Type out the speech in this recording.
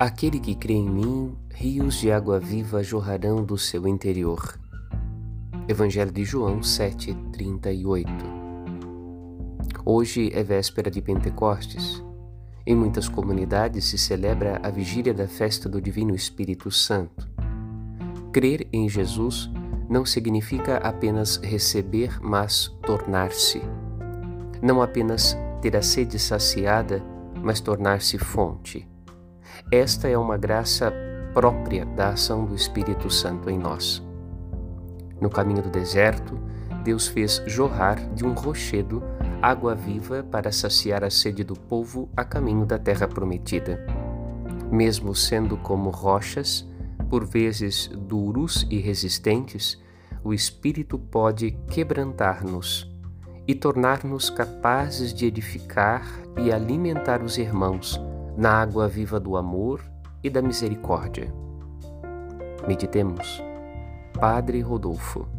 Aquele que crê em mim, rios de água viva jorrarão do seu interior. Evangelho de João 7:38. Hoje é véspera de Pentecostes. Em muitas comunidades se celebra a vigília da festa do Divino Espírito Santo. Crer em Jesus não significa apenas receber, mas tornar-se. Não apenas ter a sede saciada, mas tornar-se fonte. Esta é uma graça própria da ação do Espírito Santo em nós. No caminho do deserto, Deus fez jorrar de um rochedo água viva para saciar a sede do povo a caminho da terra prometida. Mesmo sendo como rochas, por vezes duros e resistentes, o Espírito pode quebrantar-nos e tornar-nos capazes de edificar e alimentar os irmãos na água viva do amor e da misericórdia. Meditemos. Padre Rodolfo.